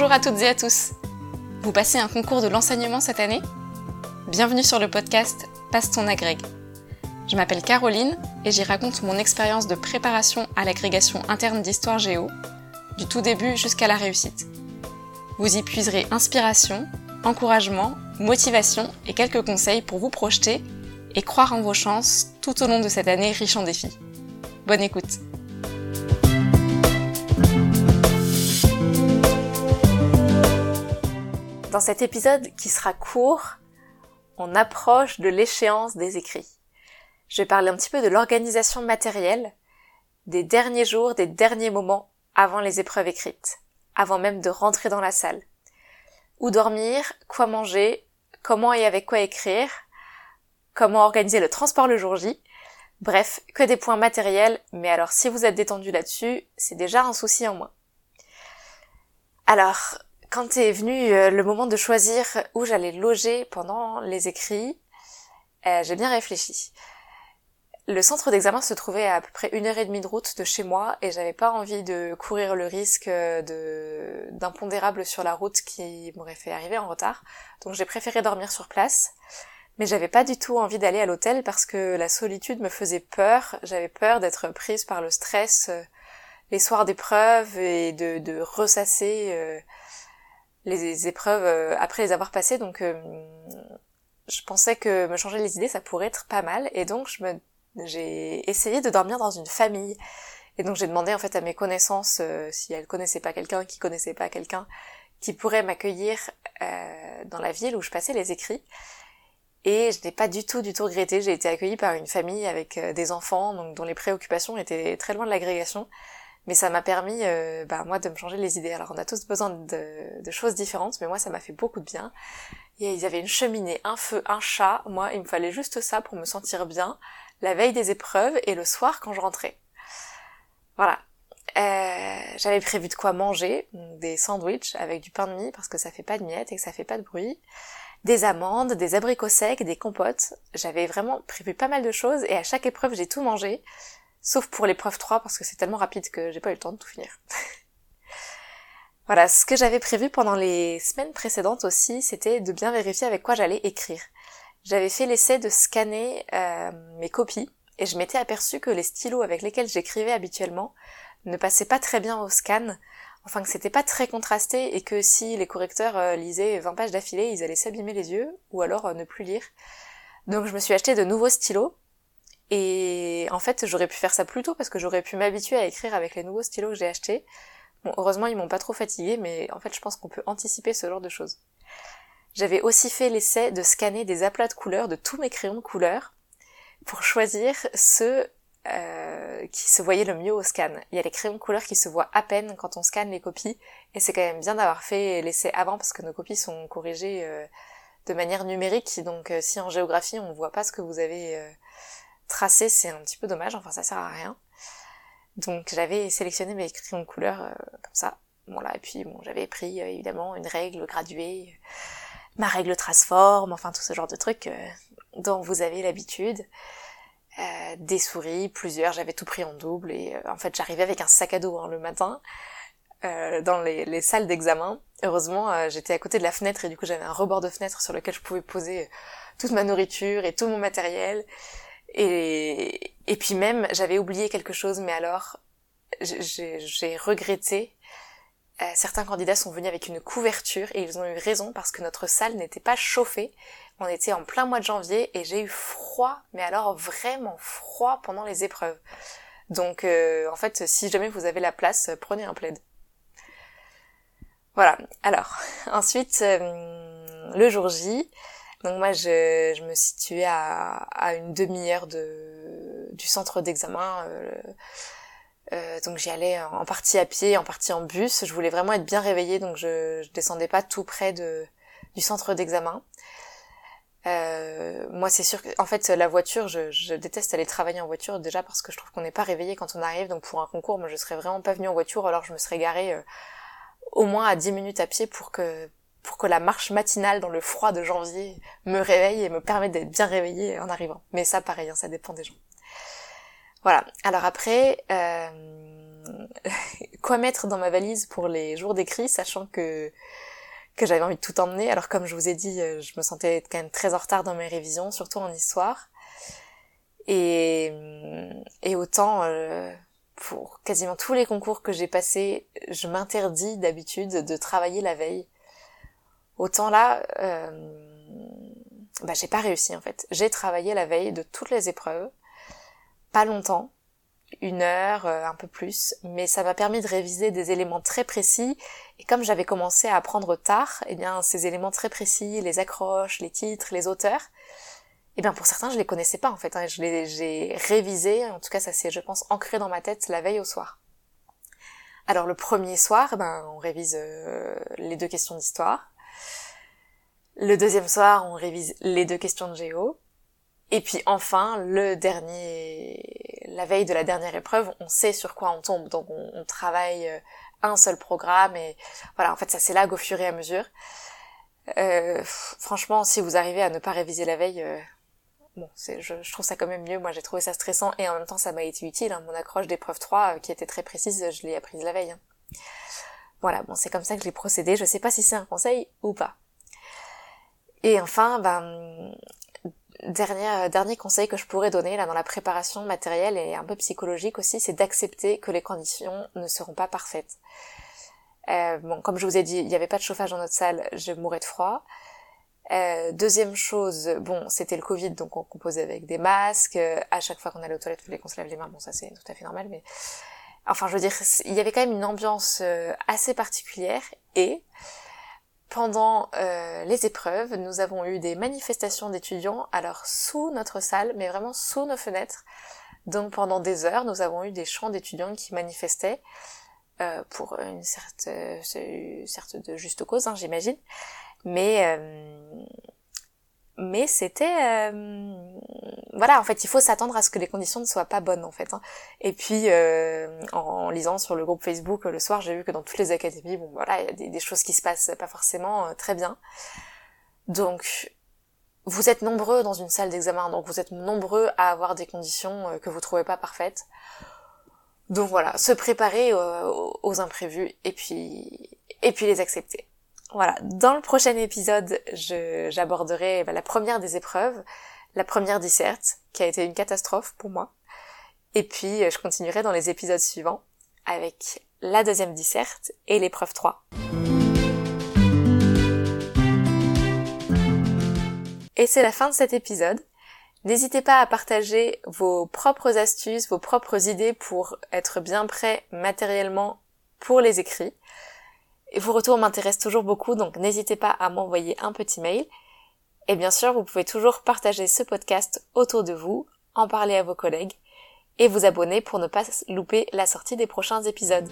Bonjour à toutes et à tous. Vous passez un concours de l'enseignement cette année? Bienvenue sur le podcast Passe ton agrég. Je m'appelle Caroline et j'y raconte mon expérience de préparation à l'agrégation interne d'histoire géo, du tout début jusqu'à la réussite. Vous y puiserez inspiration, encouragement, motivation et quelques conseils pour vous projeter et croire en vos chances tout au long de cette année riche en défis. Bonne écoute Dans cet épisode qui sera court, on approche de l'échéance des écrits. Je vais parler un petit peu de l'organisation matérielle, des derniers jours, des derniers moments avant les épreuves écrites, avant même de rentrer dans la salle. Où dormir, quoi manger, comment et avec quoi écrire, comment organiser le transport le jour J. Bref, que des points matériels, mais alors si vous êtes détendu là-dessus, c'est déjà un souci en moins. Alors, quand est venu euh, le moment de choisir où j'allais loger pendant les écrits, euh, j'ai bien réfléchi. Le centre d'examen se trouvait à, à peu près une heure et demie de route de chez moi et j'avais pas envie de courir le risque euh, d'impondérable sur la route qui m'aurait fait arriver en retard. Donc j'ai préféré dormir sur place. Mais j'avais pas du tout envie d'aller à l'hôtel parce que la solitude me faisait peur. J'avais peur d'être prise par le stress les soirs d'épreuve et de, de ressasser les épreuves euh, après les avoir passées, donc euh, je pensais que me changer les idées ça pourrait être pas mal, et donc je me j'ai essayé de dormir dans une famille. Et donc j'ai demandé en fait à mes connaissances euh, si elles connaissaient pas quelqu'un qui connaissait pas quelqu'un qui pourrait m'accueillir dans la ville où je passais les écrits. Et je n'ai pas du tout du tout regretté. J'ai été accueillie par une famille avec des enfants donc dont les préoccupations étaient très loin de l'agrégation mais ça m'a permis, euh, bah, moi, de me changer les idées. Alors, on a tous besoin de, choses différentes, mais moi, ça m'a fait beaucoup de bien. Et ils avaient une cheminée, un feu, un chat. Moi, il me fallait juste ça pour me sentir bien la veille des épreuves et le soir quand je rentrais. Voilà. Euh, j'avais prévu de quoi manger, des sandwichs avec du pain de mie parce que ça fait pas de miettes et que ça fait pas de bruit, des amandes, des abricots secs, des compotes. J'avais vraiment prévu pas mal de choses et à chaque épreuve j'ai tout mangé. Sauf pour l'épreuve 3 parce que c'est tellement rapide que j'ai pas eu le temps de tout finir. voilà, ce que j'avais prévu pendant les semaines précédentes aussi, c'était de bien vérifier avec quoi j'allais écrire. J'avais fait l'essai de scanner euh, mes copies et je m'étais aperçu que les stylos avec lesquels j'écrivais habituellement ne passaient pas très bien au scan, enfin que c'était pas très contrasté et que si les correcteurs euh, lisaient 20 pages d'affilée, ils allaient s'abîmer les yeux ou alors euh, ne plus lire. Donc je me suis acheté de nouveaux stylos et en fait, j'aurais pu faire ça plus tôt parce que j'aurais pu m'habituer à écrire avec les nouveaux stylos que j'ai achetés. Bon, heureusement, ils m'ont pas trop fatigué, mais en fait, je pense qu'on peut anticiper ce genre de choses. J'avais aussi fait l'essai de scanner des aplats de couleurs de tous mes crayons de couleur pour choisir ceux euh, qui se voyaient le mieux au scan. Il y a les crayons de couleur qui se voient à peine quand on scanne les copies, et c'est quand même bien d'avoir fait l'essai avant parce que nos copies sont corrigées euh, de manière numérique, donc euh, si en géographie on voit pas ce que vous avez tracer, c'est un petit peu dommage, enfin ça sert à rien. Donc j'avais sélectionné mes crayons de couleur euh, comme ça. Voilà, et puis bon, j'avais pris euh, évidemment une règle graduée, euh, ma règle transforme, enfin tout ce genre de trucs dont vous avez l'habitude. des souris, plusieurs, j'avais tout pris en double et en fait j'arrivais avec un sac à dos hein, le matin dans les salles d'examen. Heureusement j'étais à côté de la fenêtre et du coup j'avais un rebord de fenêtre sur lequel je pouvais poser toute ma nourriture et tout mon matériel. Et, puis même, j'avais oublié quelque chose, mais alors, j'ai regretté. Euh, certains candidats sont venus avec une couverture et ils ont eu raison parce que notre salle n'était pas chauffée. On était en plein mois de janvier et j'ai eu froid, mais alors vraiment froid pendant les épreuves. Donc euh, en fait, si jamais vous avez la place, prenez un plaid. Voilà. Alors, ensuite, euh, le jour J, donc moi, je, je me situais à, à une demi-heure de, du centre d'examen. Euh, euh, donc j'y allais en partie à pied, en partie en bus. Je voulais vraiment être bien réveillée, donc je, je descendais pas tout près de, du centre d'examen. Euh, moi, c'est sûr que, en fait, la voiture, je, je, déteste aller travailler en voiture déjà parce que je trouve qu'on n'est pas réveillé quand on arrive. Donc pour un concours, moi, je serais vraiment pas venue en voiture, alors je me serais garée euh, au moins à 10 minutes à pied pour que pour que la marche matinale dans le froid de janvier me réveille et me permette d'être bien réveillée en arrivant. Mais ça, pareil, hein, ça dépend des gens. Voilà. Alors après, euh, quoi mettre dans ma valise pour les jours d'écrit, sachant que que j'avais envie de tout emmener? Alors comme je vous ai dit, euh, je me sentais quand même très en retard dans mes révisions, surtout en histoire. Et, et autant euh, pour quasiment tous les concours que j'ai passés, je m'interdis d'habitude de travailler la veille. Autant là, euh, bah, j'ai pas réussi en fait. J'ai travaillé la veille de toutes les épreuves, pas longtemps, une heure, euh, un peu plus, mais ça m'a permis de réviser des éléments très précis. Et comme j'avais commencé à apprendre tard, eh bien ces éléments très précis, les accroches, les titres, les auteurs, eh bien pour certains je les connaissais pas en fait. Hein, je les j'ai révisé, en tout cas ça s'est je pense ancré dans ma tête la veille au soir. Alors le premier soir, ben on révise euh, les deux questions d'histoire. Le deuxième soir, on révise les deux questions de géo. Et puis enfin, le dernier, la veille de la dernière épreuve, on sait sur quoi on tombe. Donc on, travaille euh, un seul programme et voilà, en fait ça s'élague au fur et à mesure. Euh, franchement, si vous arrivez à ne pas réviser la veille, euh, bon, je, trouve ça quand même mieux. Moi, j'ai trouvé ça stressant et en même temps, ça m'a été utile. Hein. Mon accroche d'épreuve 3, qui était très précise, je l'ai apprise la veille. Hein. Voilà, bon, c'est comme ça que j'ai procédé. Je sais pas si c'est un conseil ou pas. Et enfin, ben, dernier, dernier conseil que je pourrais donner là dans la préparation matérielle et un peu psychologique aussi, c'est d'accepter que les conditions ne seront pas parfaites. Euh, bon, comme je vous ai dit, il n'y avait pas de chauffage dans notre salle, je mourais de froid. Euh, deuxième chose, bon, c'était le Covid, donc on composait avec des masques. à chaque fois qu'on allait aux toilettes, il fallait qu'on se lave les mains. Bon, ça c'est tout à fait normal, mais enfin, je veux dire, il y avait quand même une ambiance euh, assez particulière et pendant euh, les épreuves, nous avons eu des manifestations d'étudiants, alors sous notre salle, mais vraiment sous nos fenêtres. Donc pendant des heures, nous avons eu des chants d'étudiants qui manifestaient euh, pour une certaine, euh, de juste cause, hein, j'imagine. Mais mais c'était euh, voilà en fait il faut s'attendre à ce que les conditions ne soient pas bonnes en fait hein. et puis euh, en, lisant sur le groupe Facebook le soir j'ai vu que dans toutes les académies bon voilà il y a des, choses qui se passent pas forcément euh, très bien. Donc vous êtes nombreux dans une salle d'examen donc vous êtes nombreux à avoir des conditions que vous trouvez pas parfaites. Donc voilà se préparer aux imprévus et puis et puis les accepter voilà, dans le prochain épisode, j'aborderai bah, la première des épreuves, la première disserte, qui a été une catastrophe pour moi. Et puis, euh, je continuerai dans les épisodes suivants avec la deuxième disserte et l'épreuve 3. Et c'est la fin de cet épisode. N'hésitez pas à partager vos propres astuces, vos propres idées pour être bien prêt matériellement pour les écrits. Et vos retours m'intéressent toujours beaucoup, donc n'hésitez pas à m'envoyer un petit mail. Et bien sûr, vous pouvez toujours partager ce podcast autour de vous, en parler à vos collègues et vous abonner pour ne pas louper la sortie des prochains épisodes.